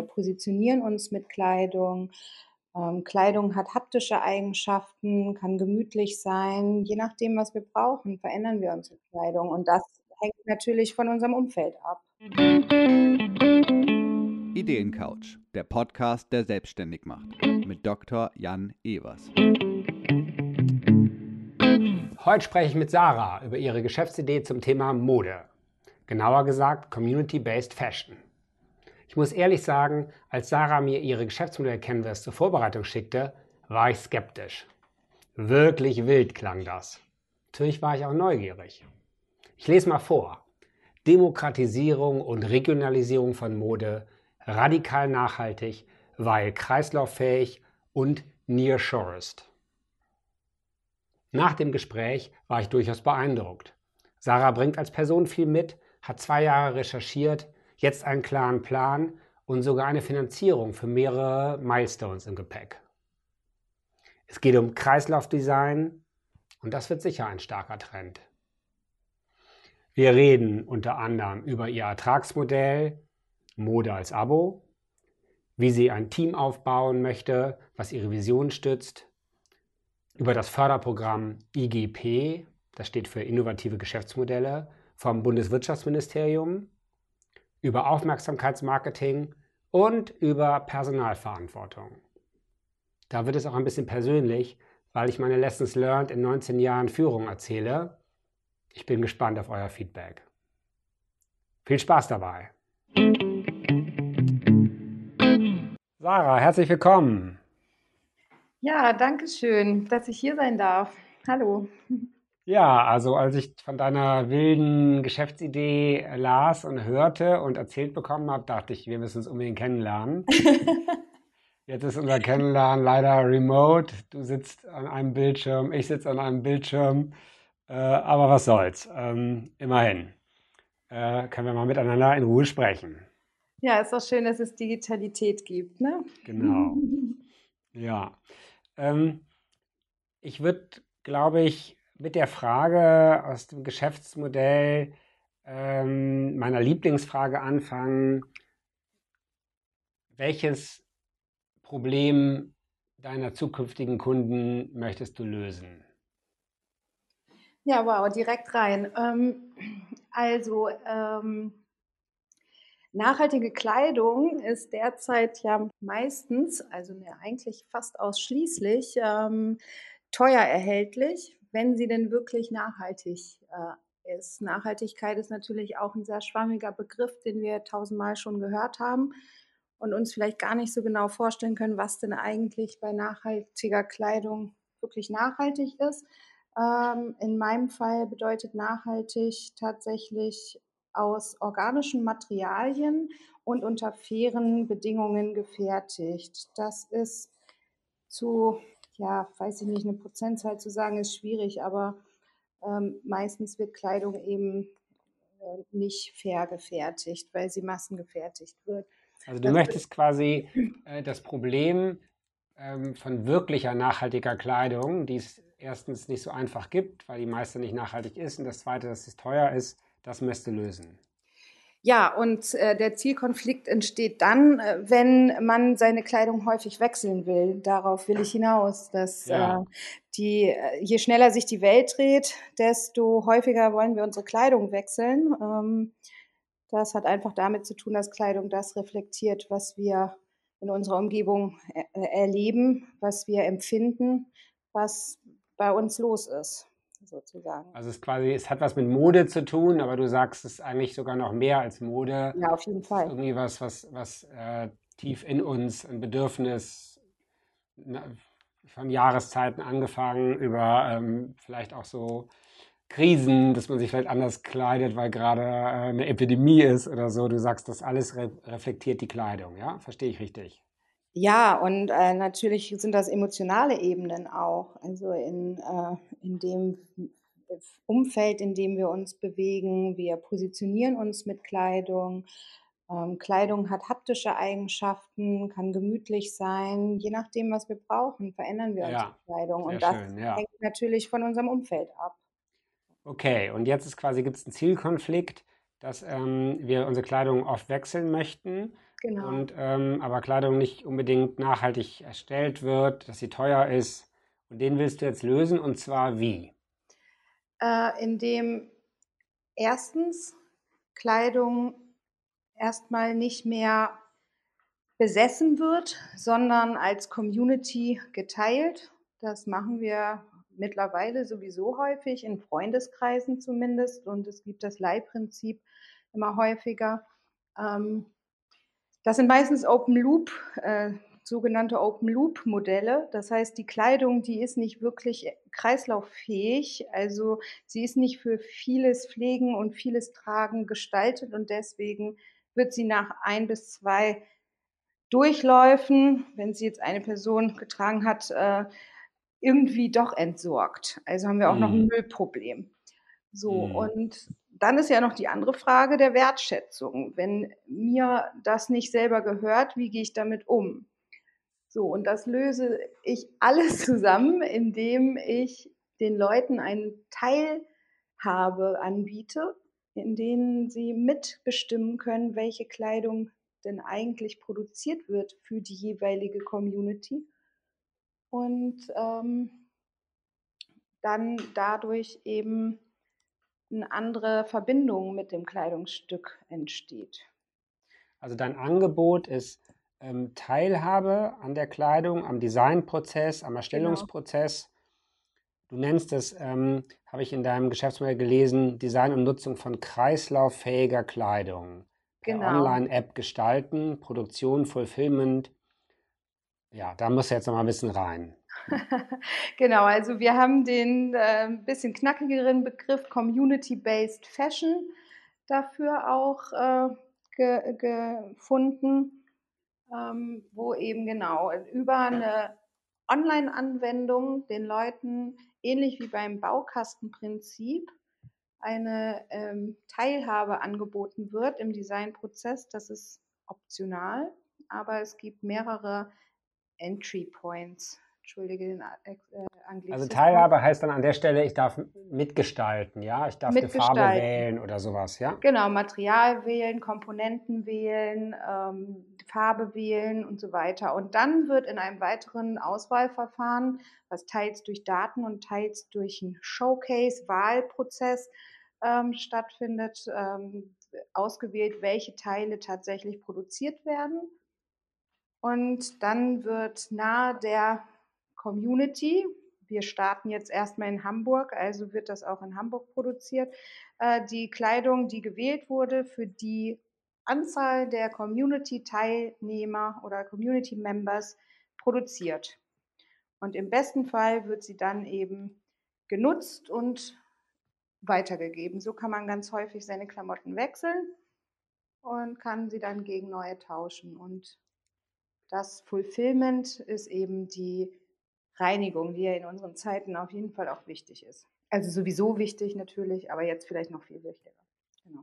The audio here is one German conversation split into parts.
Wir positionieren uns mit Kleidung. Ähm, Kleidung hat haptische Eigenschaften, kann gemütlich sein. Je nachdem, was wir brauchen, verändern wir unsere Kleidung. Und das hängt natürlich von unserem Umfeld ab. Ideencouch, der Podcast, der selbstständig macht. Mit Dr. Jan Evers. Heute spreche ich mit Sarah über ihre Geschäftsidee zum Thema Mode. Genauer gesagt Community-Based Fashion. Ich muss ehrlich sagen, als Sarah mir ihre Geschäftsmodell Canvas zur Vorbereitung schickte, war ich skeptisch. Wirklich wild klang das. Natürlich war ich auch neugierig. Ich lese mal vor. Demokratisierung und Regionalisierung von Mode, radikal nachhaltig, weil kreislauffähig und nearshorest. Nach dem Gespräch war ich durchaus beeindruckt. Sarah bringt als Person viel mit, hat zwei Jahre recherchiert, jetzt einen klaren Plan und sogar eine Finanzierung für mehrere Milestones im Gepäck. Es geht um Kreislaufdesign und das wird sicher ein starker Trend. Wir reden unter anderem über ihr Ertragsmodell, Mode als Abo, wie sie ein Team aufbauen möchte, was ihre Vision stützt, über das Förderprogramm IGP, das steht für Innovative Geschäftsmodelle, vom Bundeswirtschaftsministerium, über Aufmerksamkeitsmarketing und über Personalverantwortung. Da wird es auch ein bisschen persönlich, weil ich meine Lessons learned in 19 Jahren Führung erzähle. Ich bin gespannt auf euer Feedback. Viel Spaß dabei. Sarah, herzlich willkommen. Ja, danke schön, dass ich hier sein darf. Hallo. Ja, also als ich von deiner wilden Geschäftsidee las und hörte und erzählt bekommen habe, dachte ich, wir müssen uns unbedingt kennenlernen. Jetzt ist unser Kennenlernen leider remote. Du sitzt an einem Bildschirm, ich sitze an einem Bildschirm. Äh, aber was soll's. Ähm, immerhin äh, können wir mal miteinander in Ruhe sprechen. Ja, ist doch schön, dass es Digitalität gibt, ne? Genau. Ja. Ähm, ich würde, glaube ich, mit der Frage aus dem Geschäftsmodell ähm, meiner Lieblingsfrage anfangen. Welches Problem deiner zukünftigen Kunden möchtest du lösen? Ja, wow, direkt rein. Ähm, also, ähm, nachhaltige Kleidung ist derzeit ja meistens, also ne, eigentlich fast ausschließlich, ähm, teuer erhältlich wenn sie denn wirklich nachhaltig äh, ist. Nachhaltigkeit ist natürlich auch ein sehr schwammiger Begriff, den wir tausendmal schon gehört haben und uns vielleicht gar nicht so genau vorstellen können, was denn eigentlich bei nachhaltiger Kleidung wirklich nachhaltig ist. Ähm, in meinem Fall bedeutet nachhaltig tatsächlich aus organischen Materialien und unter fairen Bedingungen gefertigt. Das ist zu ja, weiß ich nicht, eine Prozentzahl zu sagen, ist schwierig, aber ähm, meistens wird Kleidung eben äh, nicht fair gefertigt, weil sie massengefertigt wird. Also du das möchtest quasi äh, das Problem ähm, von wirklicher nachhaltiger Kleidung, die es erstens nicht so einfach gibt, weil die meiste nicht nachhaltig ist, und das zweite, dass es teuer ist, das du lösen. Ja, und äh, der Zielkonflikt entsteht dann, äh, wenn man seine Kleidung häufig wechseln will. Darauf will ich hinaus, dass ja. äh, die, äh, je schneller sich die Welt dreht, desto häufiger wollen wir unsere Kleidung wechseln. Ähm, das hat einfach damit zu tun, dass Kleidung das reflektiert, was wir in unserer Umgebung er äh, erleben, was wir empfinden, was bei uns los ist sozusagen. Also es ist quasi, es hat was mit Mode zu tun, aber du sagst, es ist eigentlich sogar noch mehr als Mode. Ja, auf jeden Fall. irgendwie was, was, was äh, tief in uns ein Bedürfnis na, von Jahreszeiten angefangen über ähm, vielleicht auch so Krisen, dass man sich vielleicht anders kleidet, weil gerade äh, eine Epidemie ist oder so. Du sagst, das alles re reflektiert die Kleidung, ja? Verstehe ich richtig? Ja, und äh, natürlich sind das emotionale Ebenen auch. Also in, äh, in dem Umfeld, in dem wir uns bewegen. Wir positionieren uns mit Kleidung. Ähm, Kleidung hat haptische Eigenschaften, kann gemütlich sein. Je nachdem, was wir brauchen, verändern wir ja, unsere Kleidung. Und das schön, ja. hängt natürlich von unserem Umfeld ab. Okay, und jetzt ist quasi, gibt es einen Zielkonflikt. dass ähm, wir unsere Kleidung oft wechseln möchten. Genau. Und ähm, aber Kleidung nicht unbedingt nachhaltig erstellt wird, dass sie teuer ist. Und den willst du jetzt lösen und zwar wie? Äh, indem erstens Kleidung erstmal nicht mehr besessen wird, sondern als Community geteilt. Das machen wir mittlerweile sowieso häufig, in Freundeskreisen zumindest. Und es gibt das Leihprinzip immer häufiger. Ähm, das sind meistens Open Loop, äh, sogenannte Open Loop Modelle. Das heißt, die Kleidung, die ist nicht wirklich kreislauffähig. Also sie ist nicht für vieles Pflegen und vieles Tragen gestaltet und deswegen wird sie nach ein bis zwei Durchläufen, wenn sie jetzt eine Person getragen hat, äh, irgendwie doch entsorgt. Also haben wir auch noch ein Mhm. Müllproblem. So, Mhm. und dann ist ja noch die andere Frage der Wertschätzung. Wenn mir das nicht selber gehört, wie gehe ich damit um? So, und das löse ich alles zusammen, indem ich den Leuten eine Teilhabe anbiete, in denen sie mitbestimmen können, welche Kleidung denn eigentlich produziert wird für die jeweilige Community. Und ähm, dann dadurch eben eine andere Verbindung mit dem Kleidungsstück entsteht. Also dein Angebot ist ähm, Teilhabe an der Kleidung, am Designprozess, am Erstellungsprozess. Du nennst es, ähm, habe ich in deinem Geschäftsmodell gelesen, Design und Nutzung von kreislauffähiger Kleidung. Genau. Online-App gestalten, Produktion, Fulfillment. Ja, da muss jetzt noch mal ein bisschen rein. genau, also wir haben den äh, bisschen knackigeren Begriff Community-Based Fashion dafür auch äh, ge gefunden, ähm, wo eben genau über eine Online-Anwendung den Leuten ähnlich wie beim Baukastenprinzip eine ähm, Teilhabe angeboten wird im Designprozess. Das ist optional, aber es gibt mehrere Entry Points. Entschuldige den äh, Anglizismus. Also Teilhabe heißt dann an der Stelle, ich darf mitgestalten, ja? Ich darf eine Farbe wählen oder sowas, ja? Genau, Material wählen, Komponenten wählen, ähm, Farbe wählen und so weiter. Und dann wird in einem weiteren Auswahlverfahren, was teils durch Daten und teils durch einen Showcase-Wahlprozess ähm, stattfindet, ähm, ausgewählt, welche Teile tatsächlich produziert werden. Und dann wird nahe der Community, wir starten jetzt erstmal in Hamburg, also wird das auch in Hamburg produziert, äh, die Kleidung, die gewählt wurde, für die Anzahl der Community-Teilnehmer oder Community-Members produziert. Und im besten Fall wird sie dann eben genutzt und weitergegeben. So kann man ganz häufig seine Klamotten wechseln und kann sie dann gegen neue tauschen. Und das Fulfillment ist eben die Reinigung, die ja in unseren Zeiten auf jeden Fall auch wichtig ist. Also sowieso wichtig natürlich, aber jetzt vielleicht noch viel wichtiger. Genau.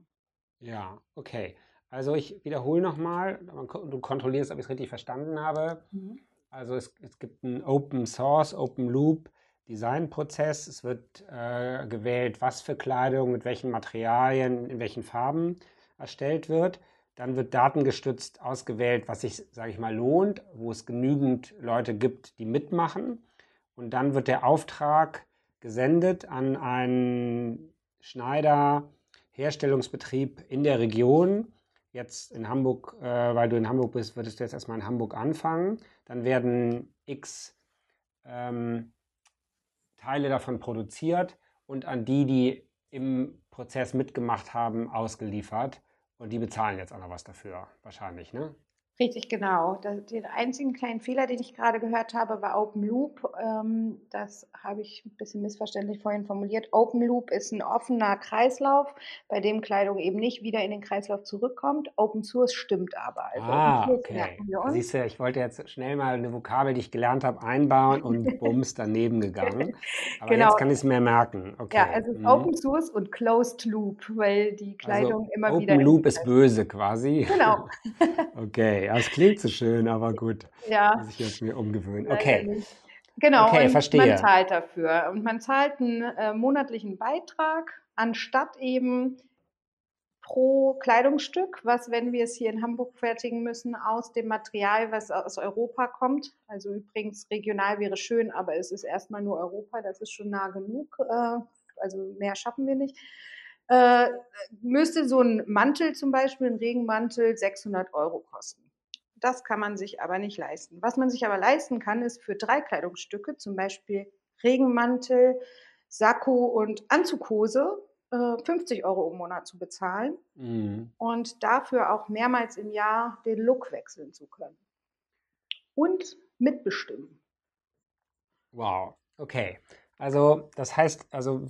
Ja, okay. Also ich wiederhole nochmal, du kontrollierst, ob ich es richtig verstanden habe. Mhm. Also es, es, gibt einen Open Source, Open Loop Designprozess. Es wird äh, gewählt, was für Kleidung, mit welchen Materialien, in welchen Farben erstellt wird. Dann wird datengestützt ausgewählt, was sich, sage ich mal, lohnt, wo es genügend Leute gibt, die mitmachen. Und dann wird der Auftrag gesendet an einen Schneider, Herstellungsbetrieb in der Region. Jetzt in Hamburg, äh, weil du in Hamburg bist, würdest du jetzt erstmal in Hamburg anfangen. Dann werden x ähm, Teile davon produziert und an die, die im Prozess mitgemacht haben, ausgeliefert. Und die bezahlen jetzt auch noch was dafür, wahrscheinlich, ne? Richtig, genau. den einzigen kleinen Fehler, den ich gerade gehört habe, war Open Loop. Ähm, das habe ich ein bisschen missverständlich vorhin formuliert. Open Loop ist ein offener Kreislauf, bei dem Kleidung eben nicht wieder in den Kreislauf zurückkommt. Open Source stimmt aber. Also ah, okay. Siehst du, ich wollte jetzt schnell mal eine Vokabel, die ich gelernt habe, einbauen und bums daneben gegangen. Aber genau. jetzt kann ich es mir merken. Okay. Ja, also mhm. Open Source und Closed Loop, weil die Kleidung also immer Open wieder. Open Loop ist böse quasi. Genau. okay. Ja, es klingt so schön, aber gut. Ja. Muss ich jetzt mir umgewöhnen. Okay. Genau, okay, und verstehe. man zahlt dafür. Und man zahlt einen äh, monatlichen Beitrag, anstatt eben pro Kleidungsstück, was, wenn wir es hier in Hamburg fertigen müssen, aus dem Material, was aus Europa kommt. Also übrigens regional wäre schön, aber es ist erstmal nur Europa, das ist schon nah genug. Äh, also mehr schaffen wir nicht. Äh, müsste so ein Mantel zum Beispiel, ein Regenmantel, 600 Euro kosten. Das kann man sich aber nicht leisten. Was man sich aber leisten kann, ist für drei Kleidungsstücke, zum Beispiel Regenmantel, Sakko und Anzughose, 50 äh, Euro im Monat zu bezahlen mhm. und dafür auch mehrmals im Jahr den Look wechseln zu können. Und mitbestimmen. Wow, okay. Also das heißt, also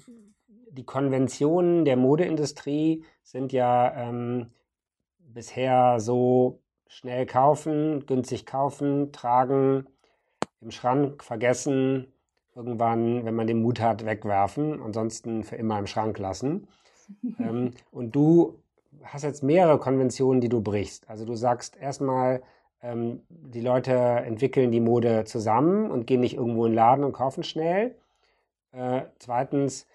die Konventionen der Modeindustrie sind ja ähm, bisher so schnell kaufen, günstig kaufen, tragen, im Schrank vergessen, irgendwann, wenn man den Mut hat, wegwerfen, ansonsten für immer im Schrank lassen. ähm, und du hast jetzt mehrere Konventionen, die du brichst. Also du sagst erstmal, ähm, die Leute entwickeln die Mode zusammen und gehen nicht irgendwo in den Laden und kaufen schnell. Äh, zweitens,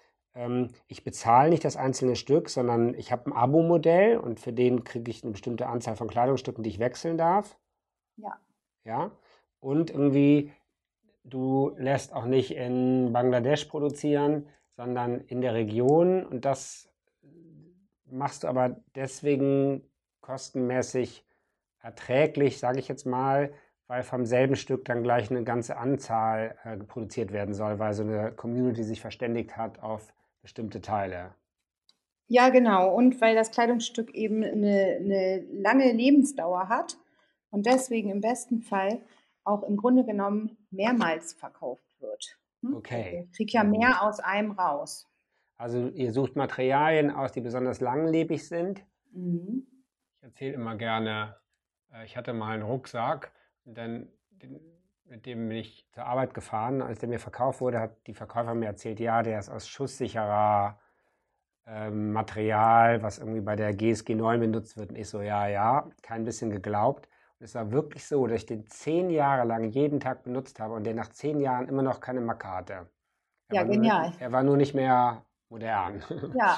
ich bezahle nicht das einzelne Stück, sondern ich habe ein Abo-Modell und für den kriege ich eine bestimmte Anzahl von Kleidungsstücken, die ich wechseln darf. Ja. Ja. Und irgendwie Du lässt auch nicht in Bangladesch produzieren, sondern in der Region. Und das machst du aber deswegen kostenmäßig erträglich, sage ich jetzt mal, weil vom selben Stück dann gleich eine ganze Anzahl äh, produziert werden soll, weil so eine Community sich verständigt hat auf bestimmte Teile. Ja, genau. Und weil das Kleidungsstück eben eine, eine lange Lebensdauer hat und deswegen im besten Fall auch im Grunde genommen mehrmals verkauft wird. Hm? Okay. Also ich kriege ja mehr aus einem raus. Also ihr sucht Materialien aus, die besonders langlebig sind. Mhm. Ich erzähle immer gerne, äh, ich hatte mal einen Rucksack und dann mit dem bin ich zur Arbeit gefahren. Als der mir verkauft wurde, hat die Verkäufer mir erzählt, ja, der ist aus schusssicherer ähm, Material, was irgendwie bei der GSG 9 benutzt wird. Und ich so, ja, ja, kein bisschen geglaubt. Es war wirklich so, dass ich den zehn Jahre lang jeden Tag benutzt habe und der nach zehn Jahren immer noch keine Macke hatte. Er ja, genial. Nur, er war nur nicht mehr modern. Ja.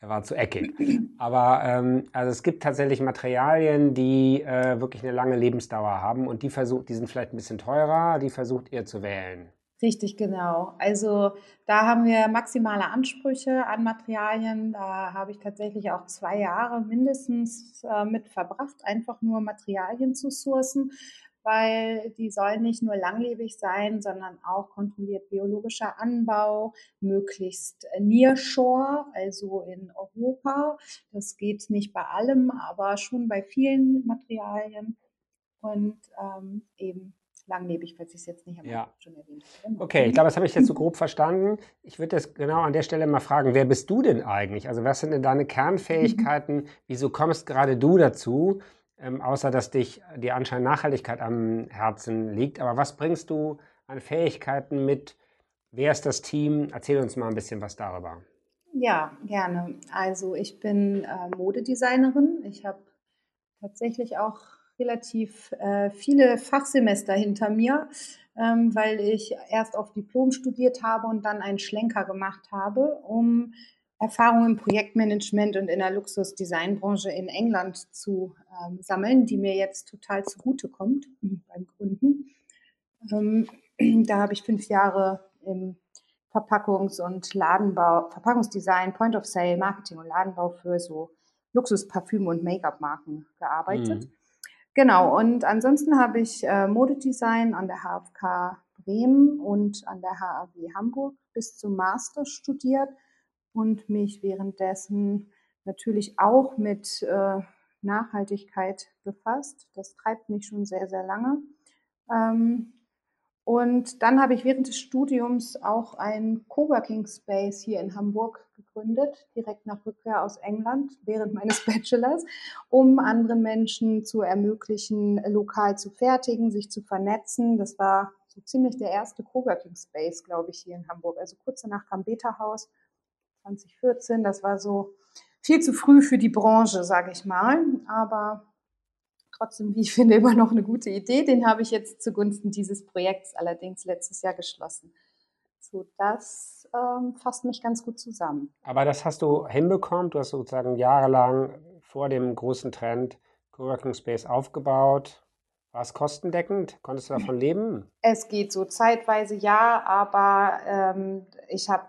er war zu eckig. Aber ähm, also es gibt tatsächlich Materialien, die äh, wirklich eine lange Lebensdauer haben und die versucht, die sind vielleicht ein bisschen teurer, die versucht ihr zu wählen. Richtig, genau. Also da haben wir maximale Ansprüche an Materialien. Da habe ich tatsächlich auch zwei Jahre mindestens äh, mit verbracht, einfach nur Materialien zu sourcen, weil die sollen nicht nur langlebig sein, sondern auch kontrolliert biologischer Anbau, möglichst Nearshore, also in Europa. Das geht nicht bei allem, aber schon bei vielen Materialien und ähm, eben langlebig, falls ich es jetzt nicht am ja. schon erwähnt habe. Genau. Okay, ich glaube, das habe ich jetzt so grob verstanden. Ich würde das genau an der Stelle mal fragen, wer bist du denn eigentlich? Also was sind denn deine Kernfähigkeiten? Wieso kommst gerade du dazu? Ähm, außer dass dich die anscheinend Nachhaltigkeit am Herzen liegt. Aber was bringst du an Fähigkeiten mit? Wer ist das Team? Erzähl uns mal ein bisschen was darüber. Ja, gerne. Also ich bin äh, Modedesignerin. Ich habe tatsächlich auch relativ äh, viele Fachsemester hinter mir, ähm, weil ich erst auf Diplom studiert habe und dann einen Schlenker gemacht habe, um Erfahrungen im Projektmanagement und in der Luxusdesignbranche in England zu ähm, sammeln, die mir jetzt total zugute kommt beim Gründen. Ähm, da habe ich fünf Jahre im Verpackungs- und Ladenbau, Verpackungsdesign, Point of Sale, Marketing und Ladenbau für so Luxusparfüm- und Make-up-Marken gearbeitet. Mhm. Genau, und ansonsten habe ich äh, Modedesign an der HFK Bremen und an der HAW Hamburg bis zum Master studiert und mich währenddessen natürlich auch mit äh, Nachhaltigkeit befasst. Das treibt mich schon sehr, sehr lange. Ähm, und dann habe ich während des Studiums auch ein Coworking Space hier in Hamburg gegründet, direkt nach Rückkehr aus England während meines Bachelors, um anderen Menschen zu ermöglichen, lokal zu fertigen, sich zu vernetzen. Das war so ziemlich der erste Coworking Space, glaube ich, hier in Hamburg. Also kurz danach kam Beta House 2014. Das war so viel zu früh für die Branche, sage ich mal. Aber trotzdem, wie ich finde, immer noch eine gute Idee. Den habe ich jetzt zugunsten dieses Projekts allerdings letztes Jahr geschlossen. So, das ähm, fasst mich ganz gut zusammen. Aber das hast du hinbekommen. Du hast sozusagen jahrelang vor dem großen Trend Coworking Space aufgebaut. War es kostendeckend? Konntest du davon leben? Es geht so zeitweise ja, aber ähm, ich habe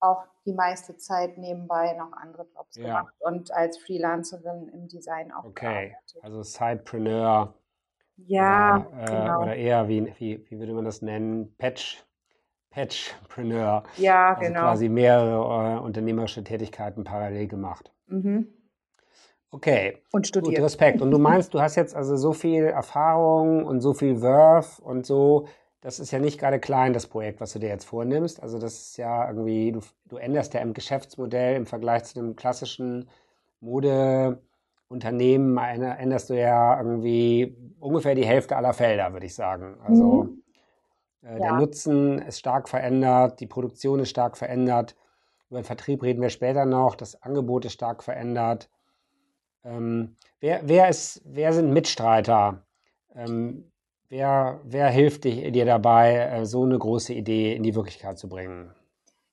auch die meiste Zeit nebenbei noch andere Jobs ja. gemacht und als Freelancerin im Design auch. Okay, gearbeitet. also Sidepreneur. Ja, oder, äh, genau. oder eher, wie, wie, wie würde man das nennen? Patch, Patchpreneur. Ja, also genau. quasi mehrere äh, unternehmerische Tätigkeiten parallel gemacht. Mhm. Okay. Und studiert. Gut, Respekt. Und du meinst, du hast jetzt also so viel Erfahrung und so viel Wurf und so. Das ist ja nicht gerade klein, das Projekt, was du dir jetzt vornimmst. Also das ist ja irgendwie, du, du änderst ja im Geschäftsmodell im Vergleich zu dem klassischen Modeunternehmen, änderst du ja irgendwie ungefähr die Hälfte aller Felder, würde ich sagen. Also mhm. äh, der ja. Nutzen ist stark verändert, die Produktion ist stark verändert. Über den Vertrieb reden wir später noch, das Angebot ist stark verändert. Ähm, wer, wer, ist, wer sind Mitstreiter? Ähm, wer, wer hilft dir, dabei, äh, so eine große Idee in die Wirklichkeit zu bringen?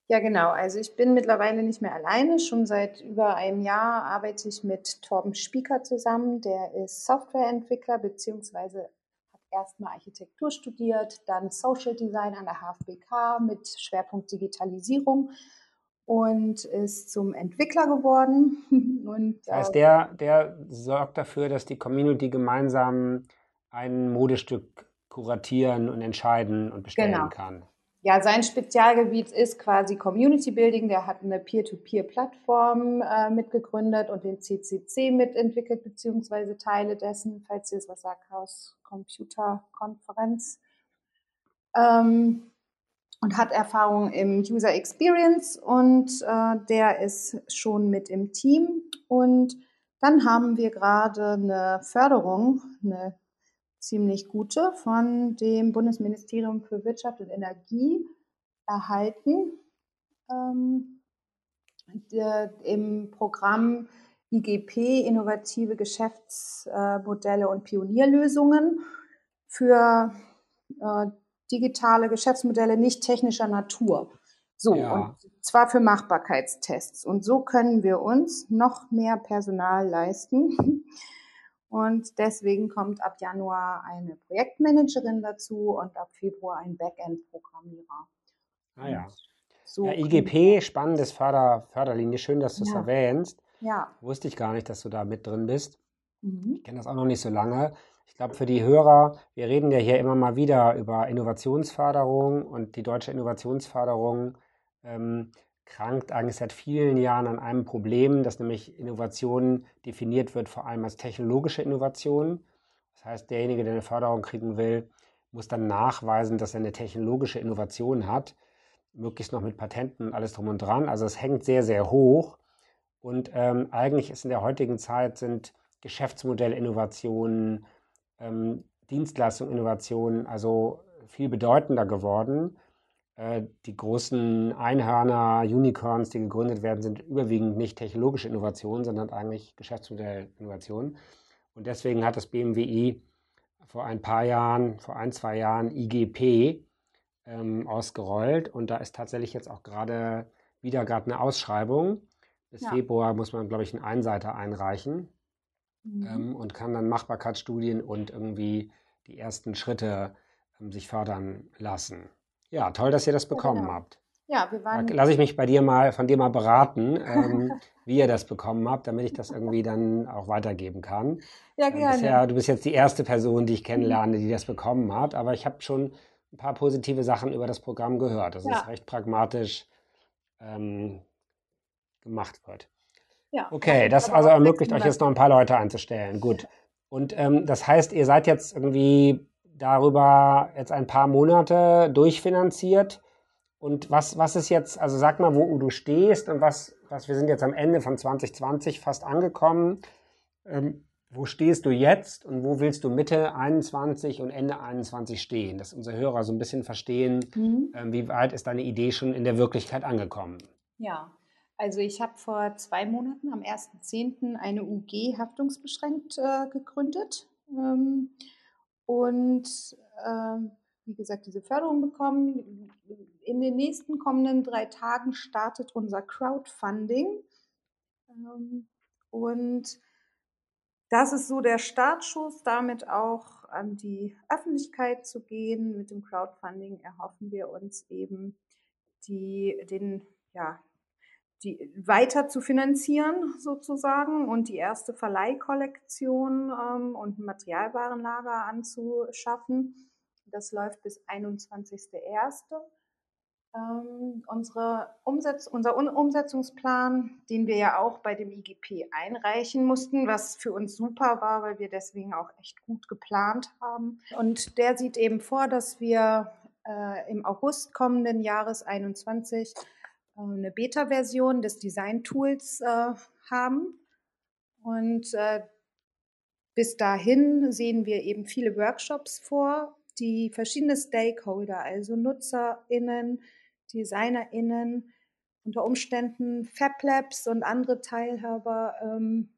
Ja, genau. Also ich bin mittlerweile nicht mehr alleine. Schon seit über einem Jahr arbeite ich mit Torben Spieker zusammen. Der ist Softwareentwickler beziehungsweise hat erstmal Architektur studiert, dann Social Design an der HFBK mit Schwerpunkt Digitalisierung und ist zum Entwickler geworden. Und, das heißt, äh, der, der sorgt dafür, dass die Community gemeinsam ein Modestück kuratieren und entscheiden und bestellen genau. kann. Ja, sein Spezialgebiet ist quasi Community Building. Der hat eine Peer-to-Peer-Plattform äh, mitgegründet und den CCC mitentwickelt, beziehungsweise Teile dessen, falls ihr es was sagt, Chaos Computer Konferenz. Ähm, und hat Erfahrung im User Experience und äh, der ist schon mit im Team. Und dann haben wir gerade eine Förderung, eine ziemlich gute, von dem Bundesministerium für Wirtschaft und Energie erhalten. Ähm, der, Im Programm IGP, innovative Geschäftsmodelle und Pionierlösungen für äh, digitale Geschäftsmodelle nicht technischer Natur. So, ja. und zwar für Machbarkeitstests. Und so können wir uns noch mehr Personal leisten. Und deswegen kommt ab Januar eine Projektmanagerin dazu und ab Februar ein Backend-Programmierer. Ah ja. So ja, IGP, spannendes Förder, Förderlinie. Schön, dass du es ja. erwähnst. Ja. Wusste ich gar nicht, dass du da mit drin bist. Mhm. Ich kenne das auch noch nicht so lange. Ich glaube, für die Hörer, wir reden ja hier immer mal wieder über Innovationsförderung und die deutsche Innovationsförderung ähm, krankt eigentlich seit vielen Jahren an einem Problem, dass nämlich Innovation definiert wird vor allem als technologische Innovation. Das heißt, derjenige, der eine Förderung kriegen will, muss dann nachweisen, dass er eine technologische Innovation hat, möglichst noch mit Patenten und alles drum und dran. Also es hängt sehr, sehr hoch. Und ähm, eigentlich ist in der heutigen Zeit sind Geschäftsmodellinnovationen, ähm, Dienstleistung, Innovation also viel bedeutender geworden. Äh, die großen Einhörner, Unicorns, die gegründet werden, sind überwiegend nicht technologische Innovationen, sondern eigentlich Geschäftsmodellinnovationen. Und deswegen hat das BMWI vor ein paar Jahren, vor ein, zwei Jahren IGP ähm, ausgerollt. Und da ist tatsächlich jetzt auch gerade wieder gerade eine Ausschreibung. Bis ja. Februar muss man, glaube ich, einen Einseiter einreichen mhm. ähm, und kann dann Machbarkeitsstudien und irgendwie die ersten Schritte ähm, sich fördern lassen. Ja, toll, dass ihr das bekommen ja, genau. habt. Ja, wir waren. Da lasse ich mich bei dir mal von dir mal beraten, ähm, wie ihr das bekommen habt, damit ich das irgendwie dann auch weitergeben kann. Ja, ähm, gerne. bisher, du bist jetzt die erste Person, die ich kennenlerne, die das bekommen hat, aber ich habe schon ein paar positive Sachen über das Programm gehört, dass ja. es recht pragmatisch ähm, gemacht wird. Ja, okay, das also ermöglicht euch jetzt noch ein paar Leute einzustellen. Gut. Und ähm, das heißt, ihr seid jetzt irgendwie darüber jetzt ein paar Monate durchfinanziert. Und was, was ist jetzt, also sag mal, wo du stehst und was, was wir sind jetzt am Ende von 2020 fast angekommen. Ähm, wo stehst du jetzt und wo willst du Mitte 21 und Ende 21 stehen, dass unsere Hörer so ein bisschen verstehen, mhm. ähm, wie weit ist deine Idee schon in der Wirklichkeit angekommen? Ja, also ich habe vor zwei Monaten am 1.10. eine UG haftungsbeschränkt äh, gegründet. Ähm, und ähm, wie gesagt, diese Förderung bekommen. In den nächsten kommenden drei Tagen startet unser Crowdfunding. Ähm, und das ist so der Startschuss, damit auch an die Öffentlichkeit zu gehen. Mit dem Crowdfunding erhoffen wir uns eben die, den, ja, die weiter zu finanzieren sozusagen und die erste Verleihkollektion ähm, und ein Materialwarenlager anzuschaffen. Das läuft bis 21.01. Ähm, Umsetz unser Umsetzungsplan, den wir ja auch bei dem IGP einreichen mussten, was für uns super war, weil wir deswegen auch echt gut geplant haben. Und der sieht eben vor, dass wir äh, im August kommenden Jahres 21 äh, eine Beta-Version des Design-Tools äh, haben. Und äh, bis dahin sehen wir eben viele Workshops vor, die verschiedene Stakeholder, also NutzerInnen, DesignerInnen, unter Umständen Fab Labs und andere Teilhaber ähm,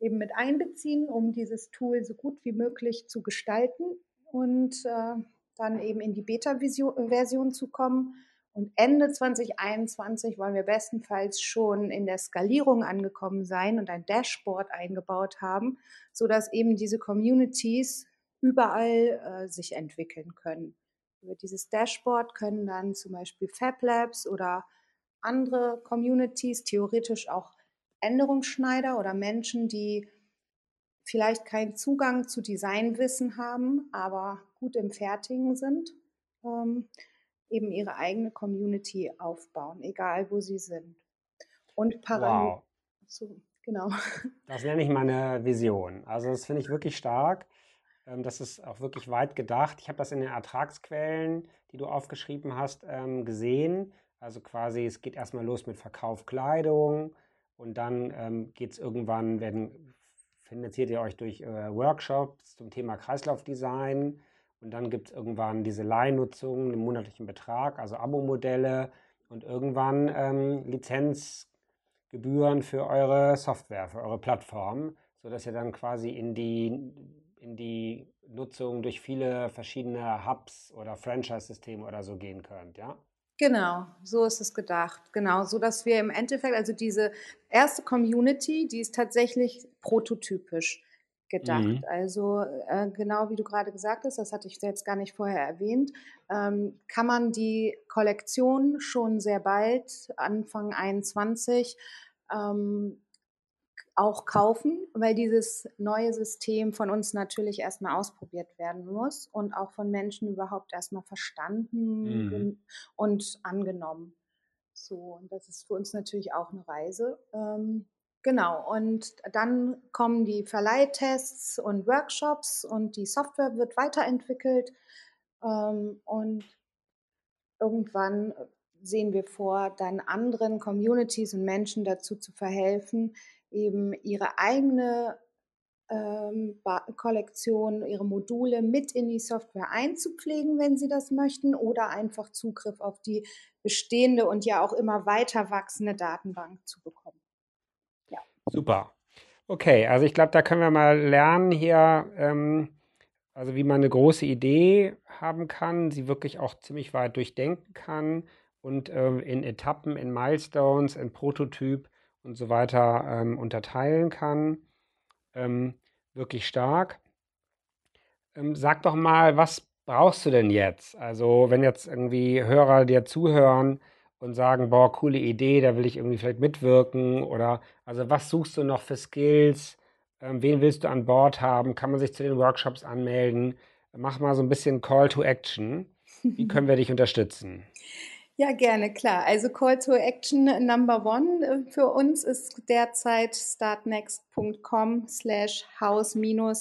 eben mit einbeziehen, um dieses Tool so gut wie möglich zu gestalten und äh, dann eben in die Beta-Version zu kommen. Und Ende 2021 wollen wir bestenfalls schon in der Skalierung angekommen sein und ein Dashboard eingebaut haben, so dass eben diese Communities überall äh, sich entwickeln können. Über dieses Dashboard können dann zum Beispiel Fab Labs oder andere Communities, theoretisch auch Änderungsschneider oder Menschen, die vielleicht keinen Zugang zu Designwissen haben, aber gut im Fertigen sind, ähm, eben ihre eigene Community aufbauen, egal wo sie sind. Und parallel. Wow. So, genau. Das nenne ich meine Vision. Also das finde ich wirklich stark. Ähm, das ist auch wirklich weit gedacht. Ich habe das in den Ertragsquellen, die du aufgeschrieben hast, ähm, gesehen. Also quasi, es geht erstmal los mit Verkauf Kleidung und dann ähm, geht es irgendwann, werden, finanziert ihr euch durch äh, Workshops zum Thema Kreislaufdesign und dann gibt es irgendwann diese Leihnutzung, den monatlichen Betrag, also Abo-Modelle und irgendwann ähm, Lizenzgebühren für eure Software, für eure Plattform, sodass ihr dann quasi in die in die Nutzung durch viele verschiedene Hubs oder Franchise-Systeme oder so gehen könnt, ja? Genau, so ist es gedacht. Genau, so dass wir im Endeffekt, also diese erste Community, die ist tatsächlich prototypisch gedacht. Mhm. Also äh, genau wie du gerade gesagt hast, das hatte ich jetzt gar nicht vorher erwähnt, ähm, kann man die Kollektion schon sehr bald, Anfang 21, ähm, auch kaufen, weil dieses neue System von uns natürlich erstmal ausprobiert werden muss und auch von Menschen überhaupt erstmal verstanden mhm. und angenommen. So, und das ist für uns natürlich auch eine Reise. Ähm, genau, und dann kommen die Verleihtests und Workshops und die Software wird weiterentwickelt ähm, und irgendwann sehen wir vor, dann anderen Communities und Menschen dazu zu verhelfen, eben ihre eigene ähm, Kollektion, ihre Module mit in die Software einzupflegen, wenn sie das möchten, oder einfach Zugriff auf die bestehende und ja auch immer weiter wachsende Datenbank zu bekommen. Super. Okay, also ich glaube, da können wir mal lernen hier, ähm, also wie man eine große Idee haben kann, sie wirklich auch ziemlich weit durchdenken kann und ähm, in Etappen, in Milestones, in Prototyp und so weiter ähm, unterteilen kann. Ähm, wirklich stark. Ähm, sag doch mal, was brauchst du denn jetzt? Also, wenn jetzt irgendwie Hörer dir zuhören und sagen, boah, coole Idee, da will ich irgendwie vielleicht mitwirken oder also was suchst du noch für Skills? Ähm, wen willst du an Bord haben? Kann man sich zu den Workshops anmelden? Mach mal so ein bisschen Call to Action. Wie können wir dich unterstützen? Ja, gerne, klar. Also Call to Action Number One äh, für uns ist derzeit startnext.com slash house-off-all.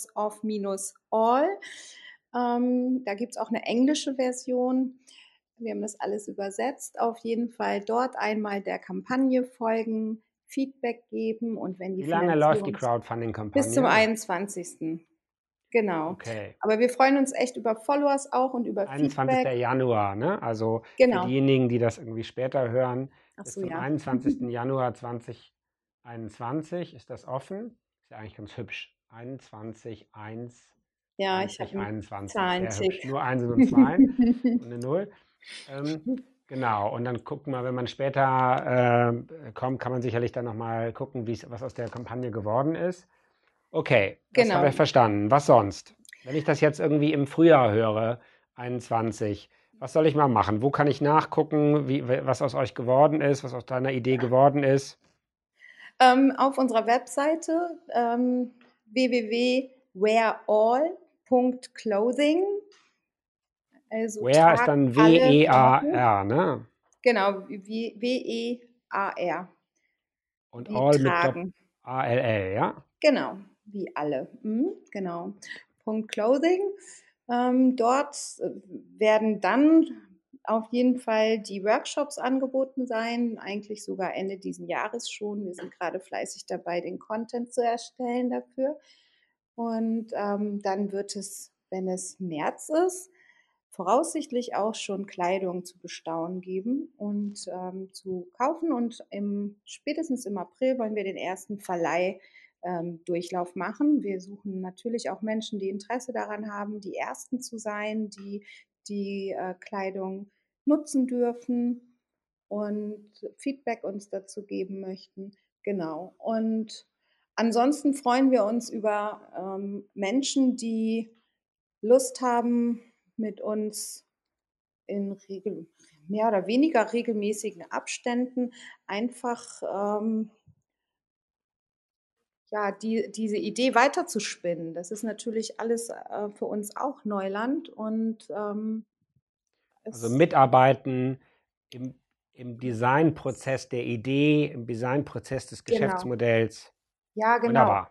Ähm, da gibt's auch eine englische Version. Wir haben das alles übersetzt. Auf jeden Fall dort einmal der Kampagne folgen, Feedback geben und wenn die Wie lange läuft die Crowdfunding-Kampagne? Bis zum 21. Genau. Okay. Aber wir freuen uns echt über Followers auch und über 21. Feedback. Januar, ne? Also genau. für diejenigen, die das irgendwie später hören, Ach bis so, zum ja. 21. Januar 2021 ist das offen. Ist ja eigentlich ganz hübsch. 21.1. Ja, Ja, ich 20, habe 21. Zahlen. Nur Einsen und Zweien und eine Null. Ähm, genau, und dann gucken wir, wenn man später äh, kommt, kann man sicherlich dann nochmal gucken, was aus der Kampagne geworden ist. Okay, das Genau. habe ich verstanden. Was sonst? Wenn ich das jetzt irgendwie im Frühjahr höre, 21, was soll ich mal machen? Wo kann ich nachgucken, wie, was aus euch geworden ist, was aus deiner Idee geworden ist? Ähm, auf unserer Webseite ähm, www.wearall.clothing. Also Where ist dann W-E-A-R, ne? Genau, W-E-A-R. Und Wie all mit tragen. A-L-L, ja? Genau, wie alle. Mhm, genau. Punkt Clothing. Ähm, dort äh, werden dann auf jeden Fall die Workshops angeboten sein, eigentlich sogar Ende diesen Jahres schon. Wir sind gerade fleißig dabei, den Content zu erstellen dafür. Und ähm, dann wird es, wenn es März ist, voraussichtlich auch schon Kleidung zu bestaunen geben und ähm, zu kaufen. Und im, spätestens im April wollen wir den ersten Verleih ähm, Durchlauf machen. Wir suchen natürlich auch Menschen, die Interesse daran haben, die Ersten zu sein, die die äh, Kleidung nutzen dürfen und Feedback uns dazu geben möchten. Genau. Und ansonsten freuen wir uns über ähm, Menschen, die Lust haben, mit uns in regel mehr oder weniger regelmäßigen Abständen einfach ähm, ja, die, diese Idee weiterzuspinnen. Das ist natürlich alles äh, für uns auch Neuland und ähm, Also mitarbeiten im, im Designprozess der Idee, im Designprozess des Genau. Geschäftsmodells. ja, genau. Wunderbar.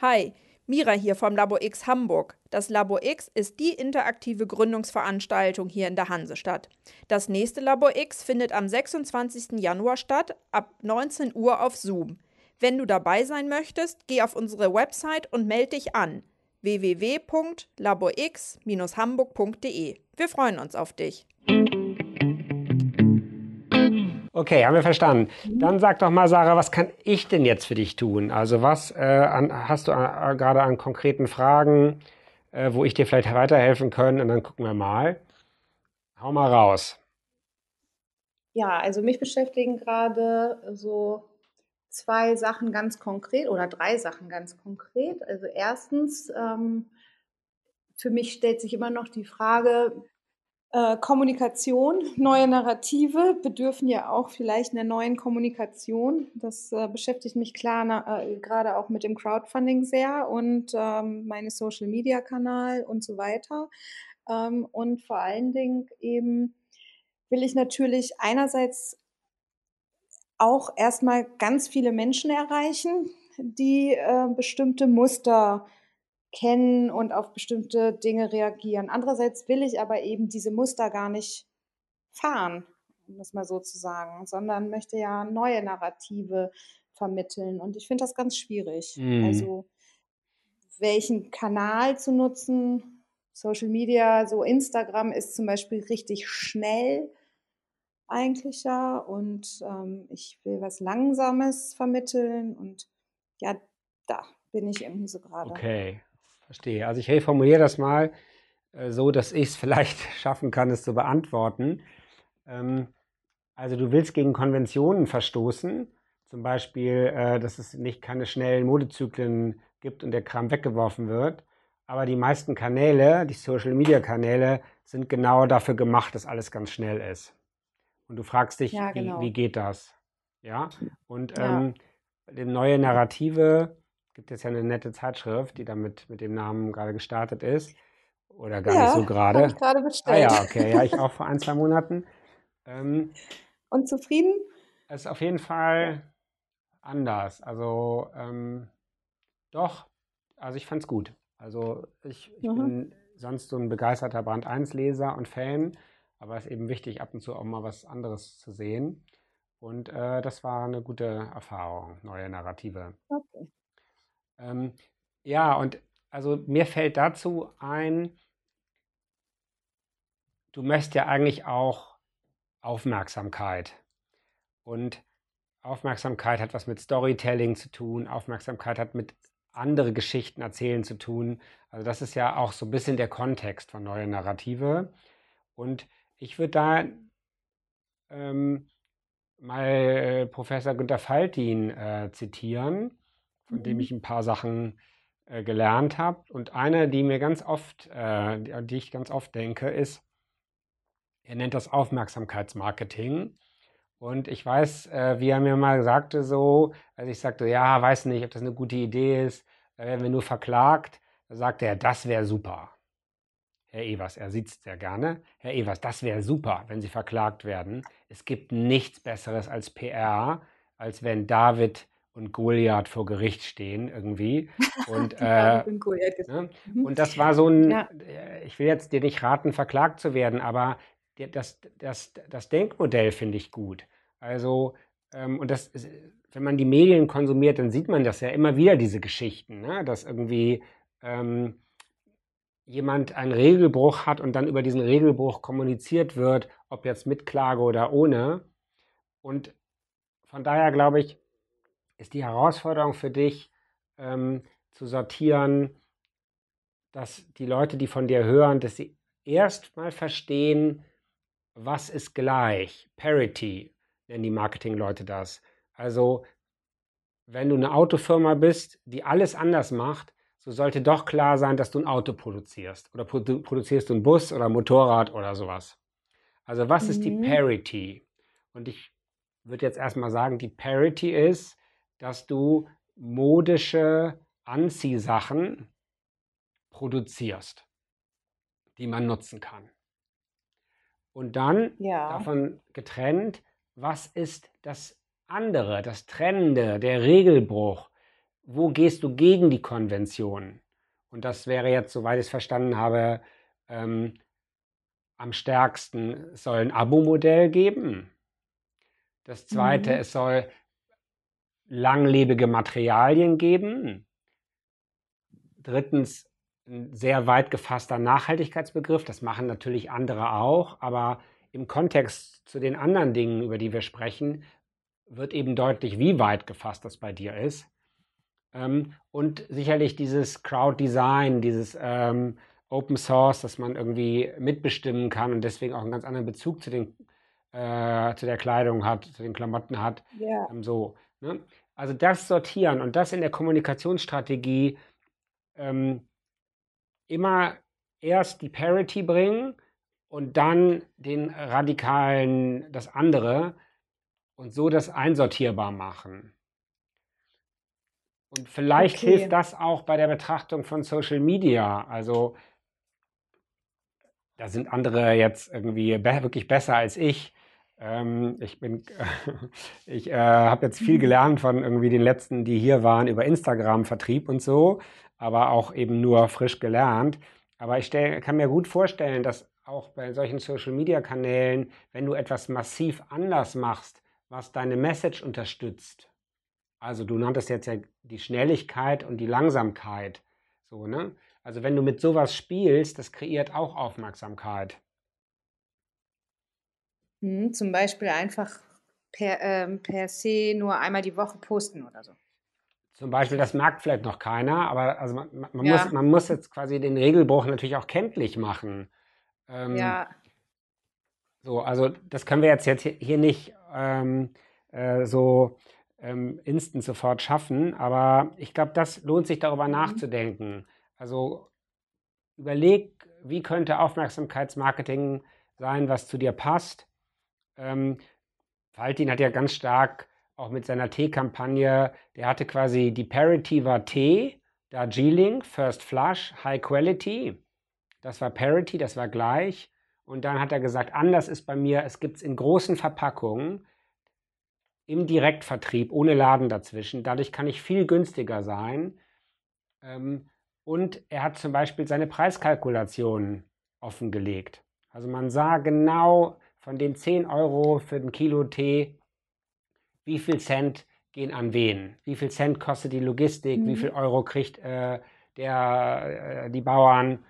Hi, Mira hier vom Labo X Hamburg. Das Labo X ist die interaktive Gründungsveranstaltung hier in der Hansestadt. Das nächste Labo X findet am 26. Januar statt, ab 19 Uhr auf Zoom. Wenn du dabei sein möchtest, geh auf unsere Website und melde dich an www.labox-hamburg.de. Wir freuen uns auf dich. Okay, haben wir verstanden. Mhm. Dann sag doch mal, Sarah, was kann ich denn jetzt für dich tun? Also was äh, an, hast du an, gerade an konkreten Fragen, äh, wo ich dir vielleicht weiterhelfen kann? Und dann gucken wir mal. Hau mal raus. Ja, also mich beschäftigen gerade so zwei Sachen ganz konkret oder drei Sachen ganz konkret. Also erstens, ähm, für mich stellt sich immer noch die Frage, äh, Kommunikation, neue Narrative bedürfen ja auch vielleicht einer neuen Kommunikation. Das äh, beschäftigt mich klar äh, gerade auch mit dem Crowdfunding sehr und ähm, meine Social-Media-Kanal und so weiter. Ähm, und vor allen Dingen eben will ich natürlich einerseits auch erstmal ganz viele Menschen erreichen, die äh, bestimmte Muster kennen und auf bestimmte Dinge reagieren. Andererseits will ich aber eben diese Muster gar nicht fahren, um das mal so zu sagen, sondern möchte ja neue Narrative vermitteln. Und ich finde das ganz schwierig. Mhm. Also welchen Kanal zu nutzen, Social Media, so Instagram ist zum Beispiel richtig schnell eigentlich ja und ähm, ich will was Langsames vermitteln und ja, da bin ich irgendwie so gerade. Okay, verstehe. Also ich reformuliere das mal äh, so, dass ich es vielleicht schaffen kann, es zu beantworten. Ähm, also du willst gegen Konventionen verstoßen, zum Beispiel, äh, dass es nicht keine schnellen Modezyklen gibt und der Kram weggeworfen wird. Aber die meisten Kanäle, die Social-Media-Kanäle, sind genau dafür gemacht, dass alles ganz schnell ist. Und du fragst dich, Ja, genau. wie, wie geht das? Ja, und Ja. ähm, die neue Narrative, gibt jetzt ja eine nette Zeitschrift, die damit mit dem Namen gerade gestartet ist. Oder gar nicht so gerade. ich gerade Ah bestellt. ja, okay, ja, ich auch vor ein, zwei Monaten. Ähm, Und zufrieden? es ist auf jeden Fall anders. Also ähm, doch, also ich fand's gut. Also ich, ich Mhm. bin sonst so ein begeisterter Brand 1-Leser und Fan, aber es ist eben wichtig, ab und zu auch mal was anderes zu sehen. Und äh, das war eine gute Erfahrung, neue Narrative. Okay. Ähm, ja, und also mir fällt dazu ein, du möchtest ja eigentlich auch Aufmerksamkeit. Und Aufmerksamkeit hat was mit Storytelling zu tun, Aufmerksamkeit hat mit andere Geschichten erzählen zu tun. Also das ist ja auch so ein bisschen der Kontext von neue Narrative. Und ich würde da ähm, mal äh, Professor Günter Faltin äh, zitieren, von mhm. dem ich ein paar Sachen äh, gelernt habe. Und eine, die mir ganz oft, äh, die, die ich ganz oft denke, ist, er nennt das Aufmerksamkeitsmarketing. Und ich weiß, äh, wie er mir mal sagte, so, als ich sagte, ja, weiß nicht, ob das eine gute Idee ist, da werden wir nur verklagt. Da sagte er, das wäre super. Herr Evers, er sieht es sehr gerne. Herr Evers, das wäre super, wenn Sie verklagt werden. Es gibt nichts Besseres als PR, als wenn David und Goliath vor Gericht stehen irgendwie. Und, äh, ne? Mhm. und das war so ein, ja. Äh, ich will jetzt dir nicht raten, verklagt zu werden, aber das, das, das Denkmodell finde ich gut. Also, ähm, und das, wenn man die Medien konsumiert, dann sieht man das ja immer wieder, diese Geschichten, ne? dass irgendwie ähm, jemand einen Regelbruch hat und dann über diesen Regelbruch kommuniziert wird, ob jetzt mit Klage oder ohne. Und von daher glaube ich, ist die Herausforderung für dich ähm, zu sortieren, dass die Leute, die von dir hören, dass sie erst mal verstehen, was ist gleich. Parity nennen die Marketingleute das. Also, wenn du eine Autofirma bist, die alles anders macht, so sollte doch klar sein, dass du ein Auto produzierst. Oder produ produzierst du einen Bus oder ein Motorrad oder sowas. Also, was mhm. ist die mhm. Parity? Und ich würde jetzt erstmal sagen, die Parity ist, dass du modische Anziehsachen produzierst, die man nutzen kann. Und dann ja. davon getrennt, was ist das andere, das Trennende, der Regelbruch? Wo gehst du gegen die Konvention? Und das wäre jetzt, soweit ich es verstanden habe, ähm, am stärksten, es soll ein Abo-Modell geben. Das zweite, mhm. es soll langlebige Materialien geben. Drittens, ein sehr weit gefasster Nachhaltigkeitsbegriff. Das machen natürlich andere auch, aber im Kontext zu den anderen Dingen, über die wir sprechen, wird eben deutlich, wie weit gefasst das bei dir ist. Ähm, und sicherlich dieses Crowd-Design, dieses ähm, Open Source, dass man irgendwie mitbestimmen kann und deswegen auch einen ganz anderen Bezug zu, den, äh, zu der Kleidung hat, zu den Klamotten hat. Yeah. Ähm, so, ne? Also das sortieren und das in der Kommunikationsstrategie ähm, immer erst die Parity bringen und dann den radikalen das andere und so das einsortierbar machen. Und vielleicht okay. hilft das auch bei der Betrachtung von Social Media. Also da sind andere jetzt irgendwie be wirklich besser als ich. Ähm, ich bin, ich äh, habe jetzt viel gelernt von irgendwie den letzten, die hier waren über Instagram-Vertrieb und so aber auch eben nur frisch gelernt. Aber ich stell, kann mir gut vorstellen, dass auch bei solchen Social-Media-Kanälen, wenn du etwas massiv anders machst, was deine Message unterstützt, also du nanntest jetzt ja die Schnelligkeit und die Langsamkeit, so, ne? Also wenn du mit sowas spielst, das kreiert auch Aufmerksamkeit. Hm, zum Beispiel einfach per, ähm, per se nur einmal die Woche posten oder so. Zum Beispiel, das merkt vielleicht noch keiner, aber also man, man ja. muss, man muss jetzt quasi den Regelbruch natürlich auch kenntlich machen. Ähm, ja. So, also das können wir jetzt, jetzt hier nicht ähm, äh, so ähm, instant sofort schaffen, aber ich glaube, das lohnt sich darüber mhm. nachzudenken. Also überleg, wie könnte Aufmerksamkeitsmarketing sein, was zu dir passt. Ähm, Faltin hat ja ganz stark auch mit seiner Tee-Kampagne, der hatte quasi die Parity war Tee, Darjeeling, First Flush, High Quality. Das war Parity, das war gleich. Und dann hat er gesagt, anders ist bei mir, es gibt es in großen Verpackungen im Direktvertrieb ohne Laden dazwischen. Dadurch kann ich viel günstiger sein. Ähm, und er hat zum Beispiel seine Preiskalkulationen offengelegt. Also man sah genau von den 10 Euro für ein Kilo Tee, wie viel Cent gehen an wen, wie viel Cent kostet die Logistik, mhm. wie viel Euro kriegt äh, der, äh, die Bauern,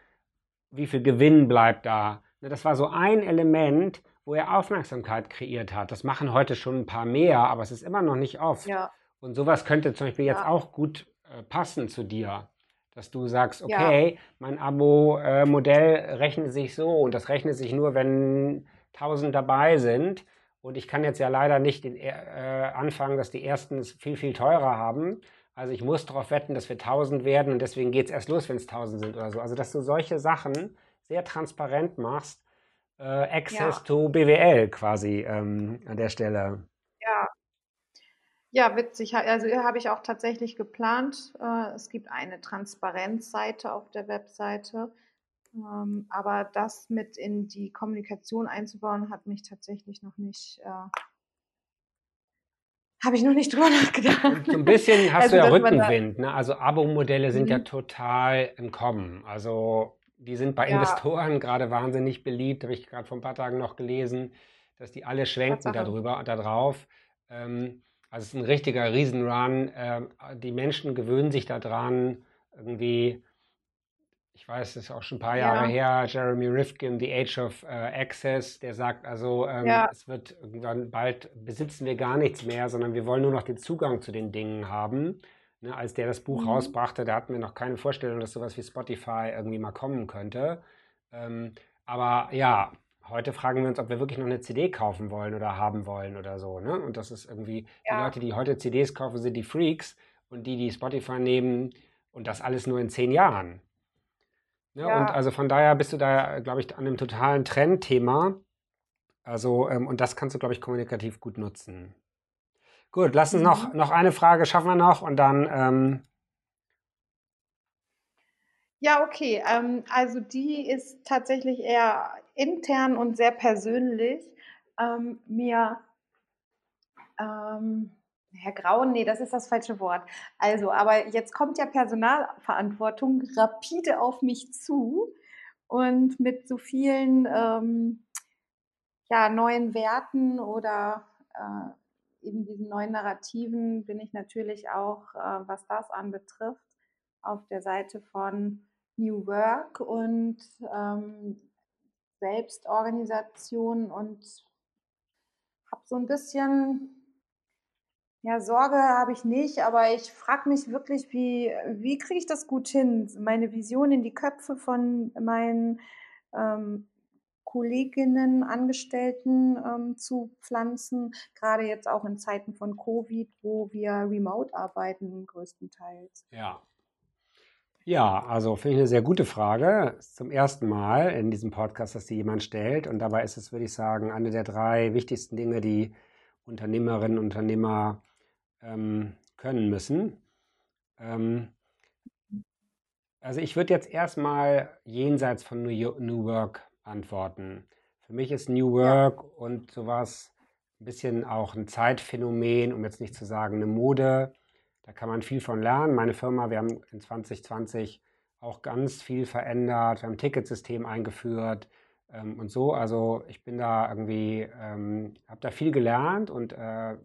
wie viel Gewinn bleibt da. Ne, das war so ein Element, wo er Aufmerksamkeit kreiert hat. Das machen heute schon ein paar mehr, aber es ist immer noch nicht oft. Ja. Und sowas könnte zum Beispiel jetzt ja. auch gut äh, passen zu dir. Dass du sagst, okay, ja. mein Abo-Modell äh, rechnet sich so und das rechnet sich nur, wenn 1000 dabei sind. Und ich kann jetzt ja leider nicht den, äh, anfangen, dass die ersten es viel, viel teurer haben. Also ich muss darauf wetten, dass wir 1000 werden und deswegen geht es erst los, wenn es 1000 sind oder so. Also dass du solche Sachen sehr transparent machst. Äh, Access ja. to BWL quasi ähm, an der Stelle. Ja. Ja, witzig. Also habe ich auch tatsächlich geplant. Äh, es gibt eine Transparenzseite auf der Webseite ähm, aber das mit in die Kommunikation einzubauen, hat mich tatsächlich noch nicht, äh, habe ich noch nicht drüber nachgedacht. So ein bisschen hast also, du ja Rückenwind. Ne? Also Abo-Modelle sind mhm. ja total im Kommen. Also die sind bei ja. Investoren gerade wahnsinnig beliebt. Habe ich gerade vor ein paar Tagen noch gelesen, dass die alle schwenken darüber, da drauf. Ähm, also es ist ein richtiger Riesenrun. Ähm, die Menschen gewöhnen sich daran, irgendwie ich weiß, das ist auch schon ein paar Jahre ja. her, Jeremy Rifkin, The Age of uh, Access, der sagt also, ähm, ja. es wird irgendwann bald besitzen wir gar nichts mehr, sondern wir wollen nur noch den Zugang zu den Dingen haben. Ne, als der das Buch mhm. rausbrachte, da hatten wir noch keine Vorstellung, dass sowas wie Spotify irgendwie mal kommen könnte. Ähm, aber ja, heute fragen wir uns, ob wir wirklich noch eine CD kaufen wollen oder haben wollen oder so. Ne? Und das ist irgendwie, ja. die Leute, die heute CDs kaufen, sind die Freaks und die, die Spotify nehmen und das alles nur in zehn Jahren. Ne? Ja. Und also von daher bist du da, glaube ich, an einem totalen Trendthema. Also, ähm, und das kannst du, glaube ich, kommunikativ gut nutzen. Gut, lass uns mhm. noch, noch eine Frage schaffen wir noch und dann. Ähm ja, okay. Ähm, also die ist tatsächlich eher intern und sehr persönlich. Ähm, mir ähm, Herr Grauen, nee, das ist das falsche Wort. Also, aber jetzt kommt ja Personalverantwortung rapide auf mich zu und mit so vielen ähm, ja, neuen Werten oder äh, eben diesen neuen Narrativen bin ich natürlich auch, äh, was das anbetrifft, auf der Seite von New Work und ähm, Selbstorganisation und habe so ein bisschen ja, Sorge habe ich nicht, aber ich frage mich wirklich, wie, wie kriege ich das gut hin, meine Vision in die Köpfe von meinen ähm, Kolleginnen, Angestellten ähm, zu pflanzen, gerade jetzt auch in Zeiten von Covid, wo wir remote arbeiten größtenteils. Ja. Ja, also finde ich eine sehr gute Frage. Zum ersten Mal in diesem Podcast, dass die jemand stellt. Und dabei ist es, würde ich sagen, eine der drei wichtigsten Dinge, die Unternehmerinnen und Unternehmer ähm, können müssen. Ähm, also ich würde jetzt erstmal jenseits von New, New, Work antworten. Für mich ist New Work ja. und sowas ein bisschen auch ein Zeitphänomen, um jetzt nicht zu sagen eine Mode. Da kann man viel von lernen. Meine Firma, wir haben in 2020 auch ganz viel verändert. Wir haben ein Ticketsystem eingeführt ähm, und so. Also ich bin da irgendwie, ähm, habe da viel gelernt und äh,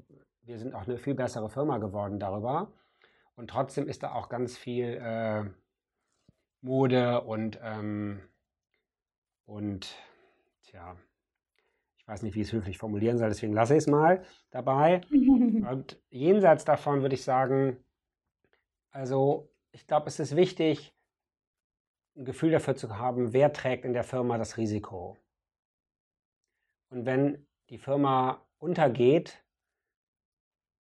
wir sind auch eine viel bessere Firma geworden darüber. Und trotzdem ist da auch ganz viel äh, Mode und, ähm, und tja, ich weiß nicht, wie ich es höflich formulieren soll, deswegen lasse ich es mal dabei. und jenseits davon würde ich sagen, also ich glaube, es ist wichtig, ein Gefühl dafür zu haben, wer trägt in der Firma das Risiko. Und wenn die Firma untergeht,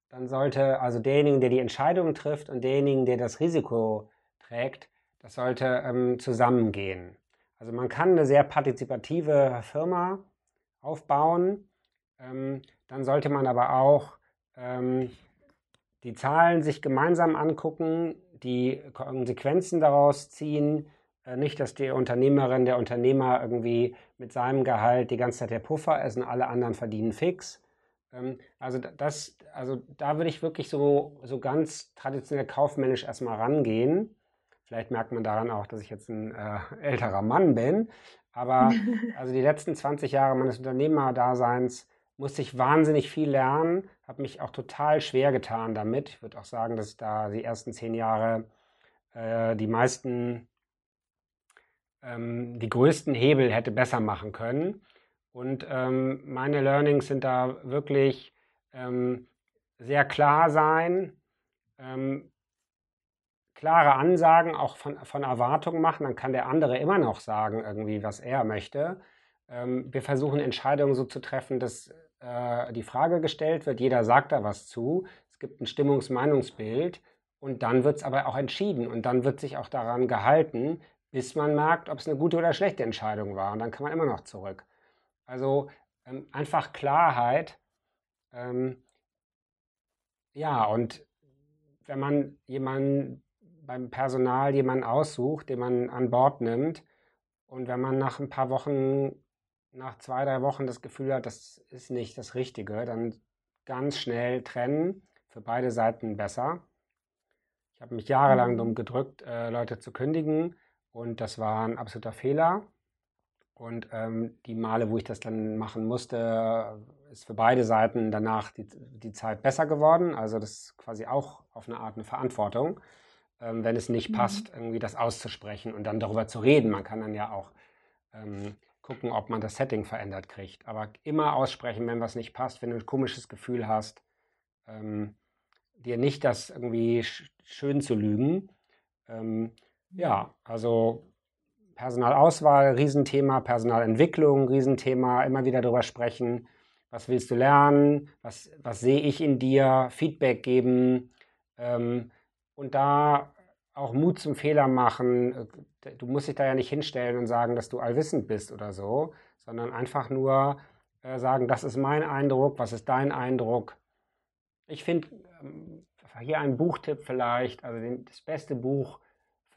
dann sollte also derjenige, der die Entscheidung trifft und derjenige, der das Risiko trägt, das sollte ähm, zusammengehen. Also man kann eine sehr partizipative Firma aufbauen, ähm, dann sollte man aber auch ähm, die Zahlen sich gemeinsam angucken, die Konsequenzen daraus ziehen, äh, nicht, dass die Unternehmerin, der Unternehmer irgendwie mit seinem Gehalt die ganze Zeit der Puffer ist und alle anderen verdienen fix, also das, also da würde ich wirklich so, so ganz traditionell kaufmännisch erstmal rangehen. Vielleicht merkt man daran auch, dass ich jetzt ein äh, älterer Mann bin. Aber also die letzten 20 Jahre meines Unternehmerdaseins musste ich wahnsinnig viel lernen, habe mich auch total schwer getan damit. Ich würde auch sagen, dass ich da die ersten zehn Jahre äh, die meisten, ähm, die größten Hebel hätte besser machen können. Und ähm, meine Learnings sind da wirklich ähm, sehr klar sein, ähm, klare Ansagen auch von, von Erwartungen machen, dann kann der andere immer noch sagen, irgendwie, was er möchte. Ähm, wir versuchen Entscheidungen so zu treffen, dass äh, die Frage gestellt wird, jeder sagt da was zu, es gibt ein Stimmungs-Meinungsbild. Und dann wird es aber auch entschieden. Und dann wird sich auch daran gehalten, bis man merkt, ob es eine gute oder schlechte Entscheidung war. Und dann kann man immer noch zurück. Also ähm, einfach Klarheit. Ähm, ja, und wenn man jemanden beim Personal jemanden aussucht, den man an Bord nimmt, und wenn man nach ein paar Wochen, nach zwei, drei Wochen das Gefühl hat, das ist nicht das Richtige, dann ganz schnell trennen, für beide Seiten besser. Ich habe mich jahrelang mhm. darum gedrückt, äh, Leute zu kündigen und das war ein absoluter Fehler. Und ähm, die Male, wo ich das dann machen musste, ist für beide Seiten danach die, die Zeit besser geworden. Also das ist quasi auch auf eine Art eine Verantwortung, ähm, wenn es nicht mhm. passt, irgendwie das auszusprechen und dann darüber zu reden. Man kann dann ja auch ähm, gucken, ob man das Setting verändert kriegt. Aber immer aussprechen, wenn was nicht passt, wenn du ein komisches Gefühl hast, ähm, dir nicht das irgendwie sch schön zu lügen. Ähm, ja, also Personalauswahl, Riesenthema, Personalentwicklung, Riesenthema, immer wieder darüber sprechen, was willst du lernen, was, was sehe ich in dir, Feedback geben ähm, und da auch Mut zum Fehler machen. Du musst dich da ja nicht hinstellen und sagen, dass du allwissend bist oder so, sondern einfach nur äh, sagen, das ist mein Eindruck, was ist dein Eindruck. Ich finde, ähm, hier ein Buchtipp vielleicht, also den, das beste Buch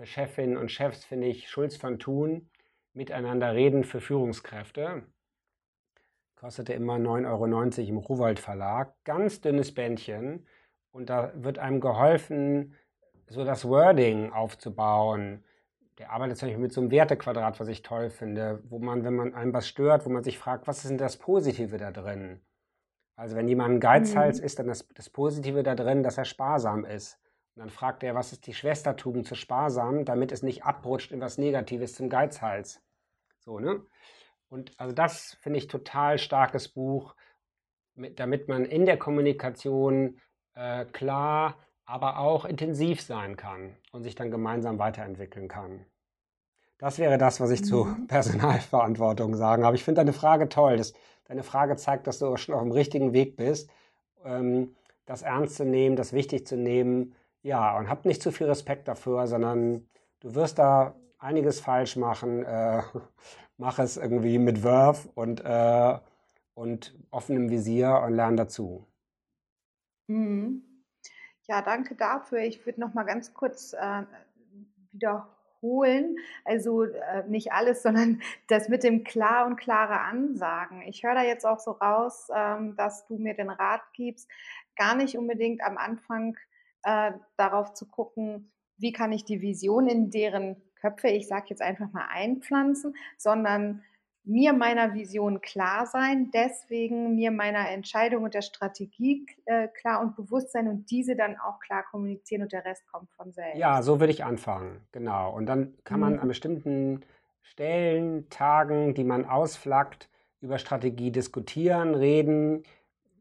für Chefinnen und Chefs finde ich Schulz von Thun, Miteinander reden für Führungskräfte. Kostete immer 9,90 Euro im Ruwald Verlag. Ganz dünnes Bändchen. Und da wird einem geholfen, so das Wording aufzubauen. Der arbeitet zum Beispiel mit so einem Wertequadrat, was ich toll finde, wo man, wenn man einem was stört, wo man sich fragt, was ist denn das Positive da drin? Also wenn jemand ein Geizhals mhm. ist, dann ist das Positive da drin, dass er sparsam ist. Und dann fragt er, was ist die Schwestertugend zu sparsam, damit es nicht abrutscht in was Negatives zum Geizhals. So, ne? Und also das finde ich total starkes Buch, mit, damit man in der Kommunikation äh, klar, aber auch intensiv sein kann und sich dann gemeinsam weiterentwickeln kann. Das wäre das, was ich mhm. zu Personalverantwortung sagen habe. Ich finde deine Frage toll. Das, deine Frage zeigt, dass du schon auf dem richtigen Weg bist, ähm, das ernst zu nehmen, das wichtig zu nehmen. Ja, und hab nicht zu viel Respekt dafür, sondern du wirst da einiges falsch machen. Äh, mach es irgendwie mit Wurf und, äh, und offenem Visier und lern dazu. Mhm. Ja, danke dafür. Ich würde noch mal ganz kurz äh, wiederholen. Also äh, nicht alles, sondern das mit dem klar und klare Ansagen. Ich höre da jetzt auch so raus, ähm, dass du mir den Rat gibst, gar nicht unbedingt am Anfang äh, darauf zu gucken, wie kann ich die Vision in deren Köpfe, ich sage jetzt einfach mal einpflanzen, sondern mir meiner Vision klar sein, deswegen mir meiner Entscheidung und der Strategie äh, klar und bewusst sein und diese dann auch klar kommunizieren und der Rest kommt von selbst. Ja, so würde ich anfangen, genau. Und dann kann man mhm. an bestimmten Stellen, Tagen, die man ausflaggt, über Strategie diskutieren, reden.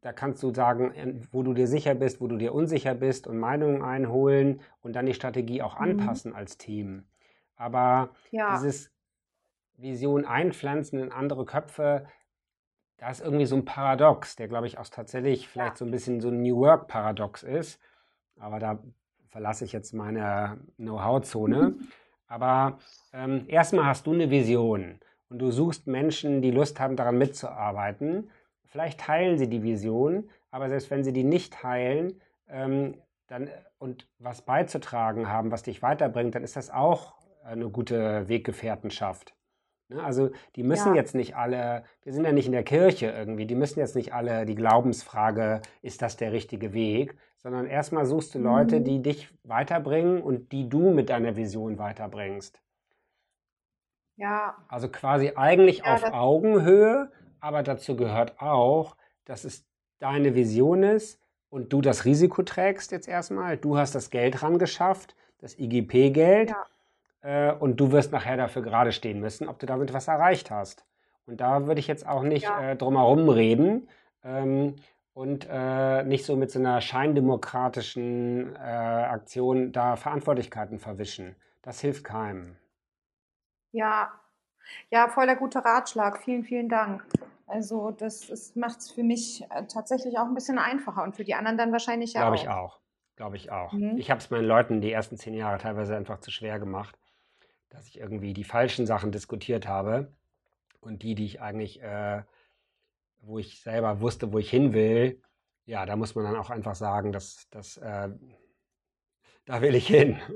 Da kannst du sagen, wo du dir sicher bist, wo du dir unsicher bist und Meinungen einholen und dann die Strategie auch mhm. anpassen mhm. als Team. Aber ja. dieses Vision einpflanzen in andere Köpfe, da ist irgendwie so ein Paradox, der, glaube ich, auch tatsächlich vielleicht ja. so ein bisschen so ein New Work-Paradox ist. Aber da verlasse ich jetzt meine Know-how-Zone. Aber ähm, erstmal hast du eine Vision und du suchst Menschen, die Lust haben, daran mitzuarbeiten. Vielleicht teilen sie die Vision, aber selbst wenn sie die nicht teilen ähm, dann, und was beizutragen haben, was dich weiterbringt, dann ist das auch eine gute Weggefährtenschaft. Ne? Also die müssen ja. jetzt nicht alle, wir sind ja nicht in der Kirche irgendwie, die müssen jetzt nicht alle die Glaubensfrage, ist das der richtige Weg, sondern erstmal suchst du Leute, mhm. die dich weiterbringen und die du mit deiner Vision weiterbringst. Ja. Also quasi eigentlich ja, auf Augenhöhe, aber dazu gehört auch, dass es deine Vision ist und du das Risiko trägst jetzt erstmal. Du hast das Geld rangeschafft, das IGP-Geld. Ja äh, und du wirst nachher dafür gerade stehen müssen, ob du damit was erreicht hast. Und da würde ich jetzt auch nicht ja. äh, drum herum reden. Ähm, und äh, nicht so mit so einer scheindemokratischen äh, Aktion da Verantwortlichkeiten verwischen. Das hilft keinem. Ja, ja, voll der gute Ratschlag. Vielen, vielen Dank. Also das macht es für mich äh, tatsächlich auch ein bisschen einfacher und für die anderen dann wahrscheinlich ja Glaube ich auch. Glaube ich auch. Mhm. Ich habe es meinen Leuten die ersten zehn Jahre teilweise einfach zu schwer gemacht, dass ich irgendwie die falschen Sachen diskutiert habe und die, die ich eigentlich äh, wo ich selber wusste, wo ich hin will, ja, da muss man dann auch einfach sagen, dass, dass äh, da will ich hin.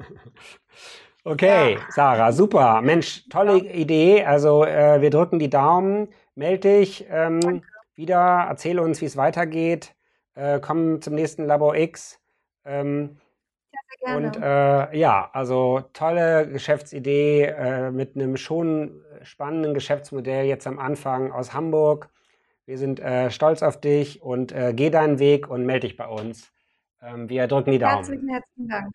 okay. Sarah, super. Mensch, tolle ja. Idee. Also äh, wir drücken die Daumen. Meld dich ähm, wieder, erzähle uns, wie es weitergeht. Äh, komm zum nächsten Labor X. Ähm, ja, und äh, ja, also tolle Geschäftsidee äh, mit einem schon spannenden Geschäftsmodell jetzt am Anfang aus Hamburg. Wir sind äh, stolz auf dich und äh, geh deinen Weg und melde dich bei uns. Ähm, wir drücken die Daumen. Herzlichen, herzlichen Dank.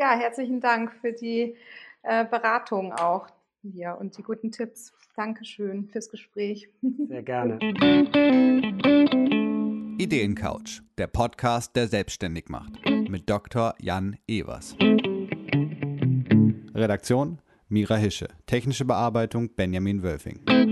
Ja, herzlichen Dank für die äh, Beratung auch hier und die guten Tipps. Dankeschön fürs Gespräch. Sehr gerne. Ideencouch, der Podcast, der selbstständig macht. Mit Dr. Jan Evers. Redaktion Mira Hische. Technische Bearbeitung Benjamin Wölfing.